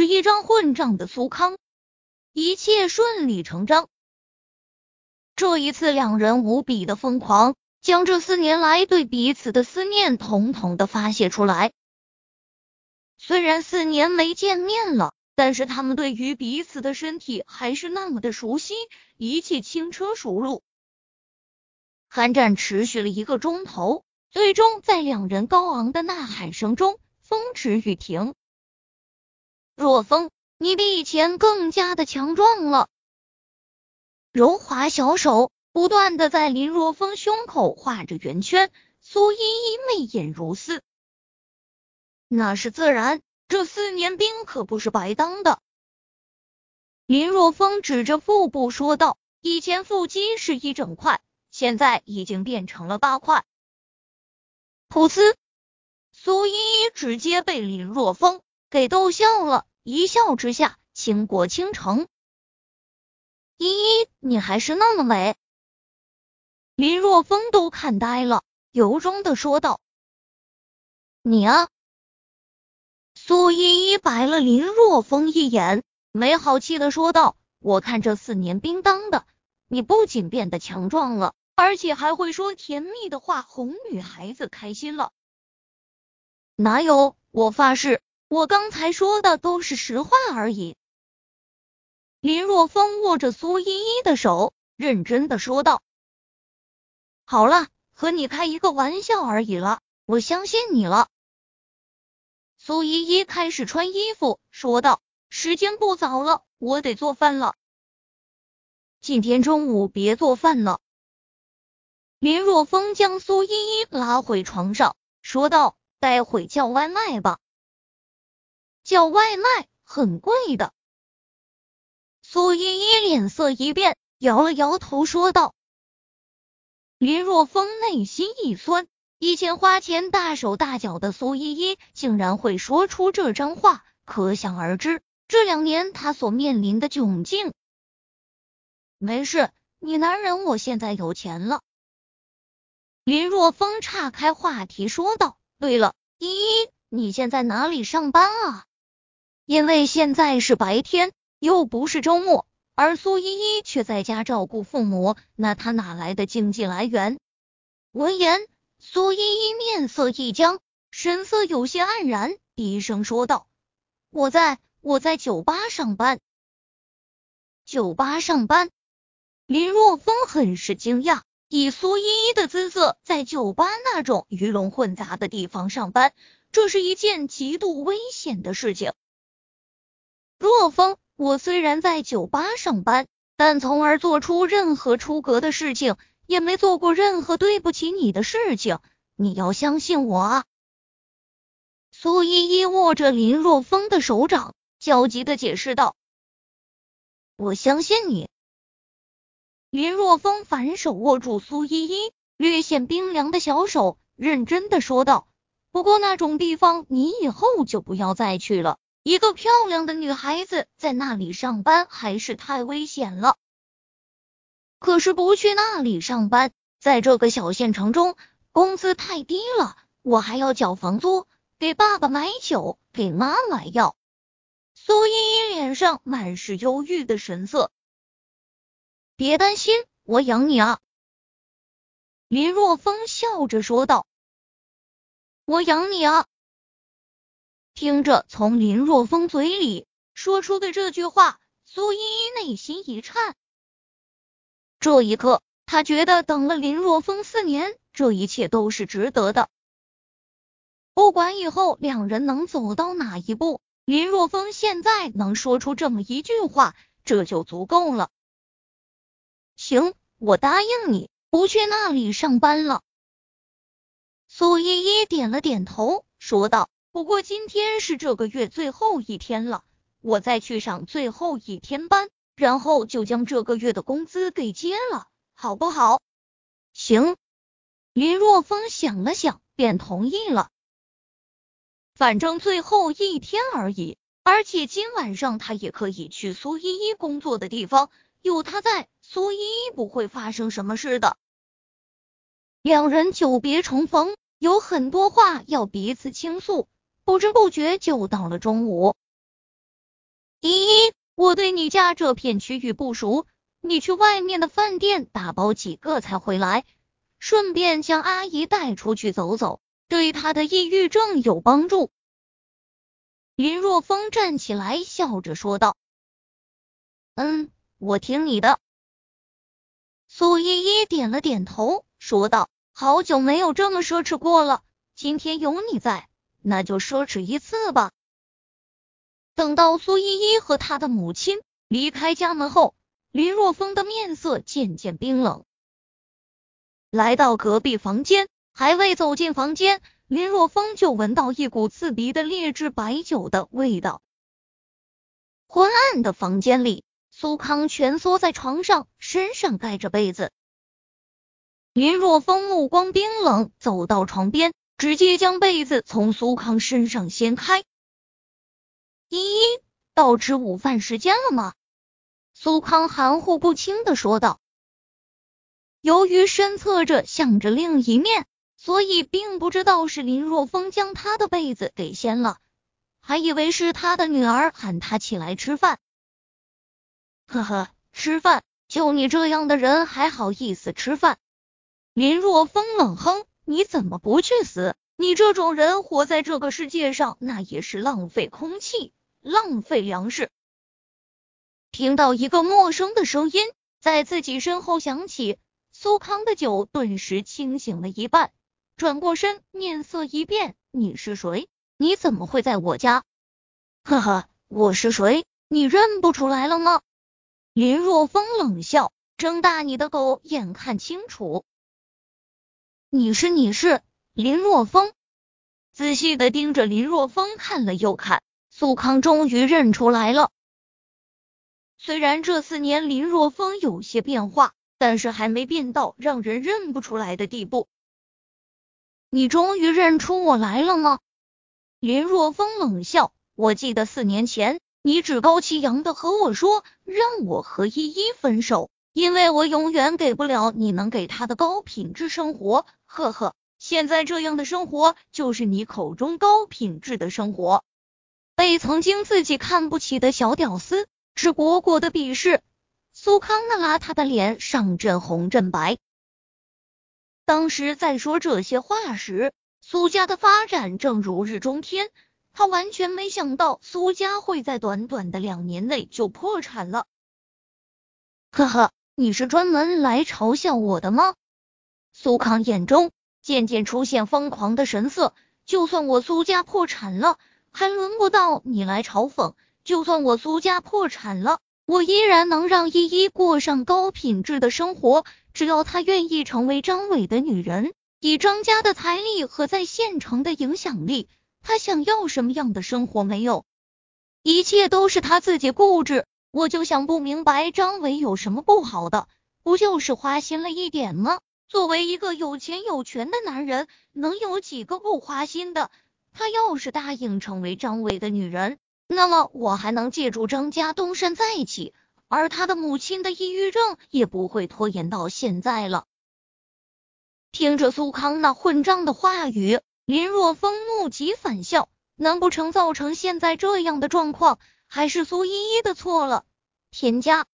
是一张混账的苏康，一切顺理成章。这一次，两人无比的疯狂，将这四年来对彼此的思念统统的发泄出来。虽然四年没见面了，但是他们对于彼此的身体还是那么的熟悉，一切轻车熟路。酣战持续了一个钟头，最终在两人高昂的呐喊声中，风止雨停。若风，你比以前更加的强壮了。柔滑小手不断的在林若风胸口画着圆圈，苏依依媚眼如丝。那是自然，这四年兵可不是白当的。林若风指着腹部说道：“以前腹肌是一整块，现在已经变成了八块。”噗呲，苏依依直接被林若风给逗笑了，一笑之下倾国倾城。依依，你还是那么美。林若风都看呆了，由衷的说道：“你啊。”苏依依白了林若风一眼，没好气的说道：“我看这四年兵当的，你不仅变得强壮了，而且还会说甜蜜的话，哄女孩子开心了。哪有？我发誓，我刚才说的都是实话而已。”林若风握着苏依依的手，认真的说道：“好了，和你开一个玩笑而已了，我相信你了。”苏依依开始穿衣服，说道：“时间不早了，我得做饭了。今天中午别做饭了。”林若风将苏依依拉回床上，说道：“待会叫外卖吧，叫外卖很贵的。”苏依依脸色一变，摇了摇头，说道：“林若风内心一酸。”以前花钱大手大脚的苏依依，竟然会说出这张话，可想而知这两年他所面临的窘境。没事，你男人我现在有钱了。林若风岔开话题说道：“对了，依依，你现在哪里上班啊？因为现在是白天，又不是周末，而苏依依却在家照顾父母，那她哪来的经济来源？”闻言。苏依依面色一僵，神色有些黯然，低声说道：“我在我在酒吧上班。”酒吧上班，林若风很是惊讶。以苏依依的姿色，在酒吧那种鱼龙混杂的地方上班，这是一件极度危险的事情。若风，我虽然在酒吧上班，但从而做出任何出格的事情。也没做过任何对不起你的事情，你要相信我啊！苏依依握着林若风的手掌，焦急的解释道：“我相信你。”林若风反手握住苏依依略显冰凉的小手，认真的说道：“不过那种地方你以后就不要再去了，一个漂亮的女孩子在那里上班还是太危险了。”可是不去那里上班，在这个小县城中，工资太低了，我还要缴房租，给爸爸买酒，给妈买药。苏依依脸上满是忧郁的神色。别担心，我养你啊！林若风笑着说道：“我养你啊！”听着从林若风嘴里说出的这句话，苏依依内心一颤。这一刻，他觉得等了林若风四年，这一切都是值得的。不管以后两人能走到哪一步，林若风现在能说出这么一句话，这就足够了。行，我答应你，不去那里上班了。苏依依点了点头，说道：“不过今天是这个月最后一天了，我再去上最后一天班。”然后就将这个月的工资给结了，好不好？行。林若风想了想，便同意了。反正最后一天而已，而且今晚上他也可以去苏依依工作的地方，有他在，苏依依不会发生什么事的。两人久别重逢，有很多话要彼此倾诉，不知不觉就到了中午。依依，我对你家这片区域不熟，你去外面的饭店打包几个菜回来，顺便将阿姨带出去走走，对她的抑郁症有帮助。林若风站起来，笑着说道：“嗯，我听你的。”苏依依点了点头，说道：“好久没有这么奢侈过了，今天有你在，那就奢侈一次吧。”等到苏依依和她的母亲离开家门后，林若风的面色渐渐冰冷。来到隔壁房间，还未走进房间，林若风就闻到一股刺鼻的劣质白酒的味道。昏暗的房间里，苏康蜷缩在床上，身上盖着被子。林若风目光冰冷，走到床边，直接将被子从苏康身上掀开。依依，到吃午饭时间了吗？苏康含糊不清的说道。由于身侧着向着另一面，所以并不知道是林若风将他的被子给掀了，还以为是他的女儿喊他起来吃饭。呵呵，吃饭？就你这样的人还好意思吃饭？林若风冷哼，你怎么不去死？你这种人活在这个世界上，那也是浪费空气。浪费粮食。听到一个陌生的声音在自己身后响起，苏康的酒顿时清醒了一半，转过身，面色一变：“你是谁？你怎么会在我家？”呵呵，我是谁？你认不出来了吗？林若风冷笑，睁大你的狗眼看清楚。你是你是林若风，仔细的盯着林若风看了又看。苏康终于认出来了，虽然这四年林若风有些变化，但是还没变到让人认不出来的地步。你终于认出我来了吗？林若风冷笑，我记得四年前你趾高气扬的和我说，让我和依依分手，因为我永远给不了你能给他的高品质生活。呵呵，现在这样的生活就是你口中高品质的生活。被曾经自己看不起的小屌丝直果果的鄙视，苏康那邋遢的脸上阵红阵白。当时在说这些话时，苏家的发展正如日中天，他完全没想到苏家会在短短的两年内就破产了。呵呵，你是专门来嘲笑我的吗？苏康眼中渐渐出现疯狂的神色，就算我苏家破产了。还轮不到你来嘲讽。就算我苏家破产了，我依然能让依依过上高品质的生活。只要她愿意成为张伟的女人，以张家的财力和在县城的影响力，她想要什么样的生活没有？一切都是她自己固执。我就想不明白，张伟有什么不好的？不就是花心了一点吗？作为一个有钱有权的男人，能有几个不花心的？他要是答应成为张伟的女人，那么我还能借助张家东山再起，而他的母亲的抑郁症也不会拖延到现在了。听着苏康那混账的话语，林若风怒极反笑，难不成造成现在这样的状况还是苏依依的错了？田家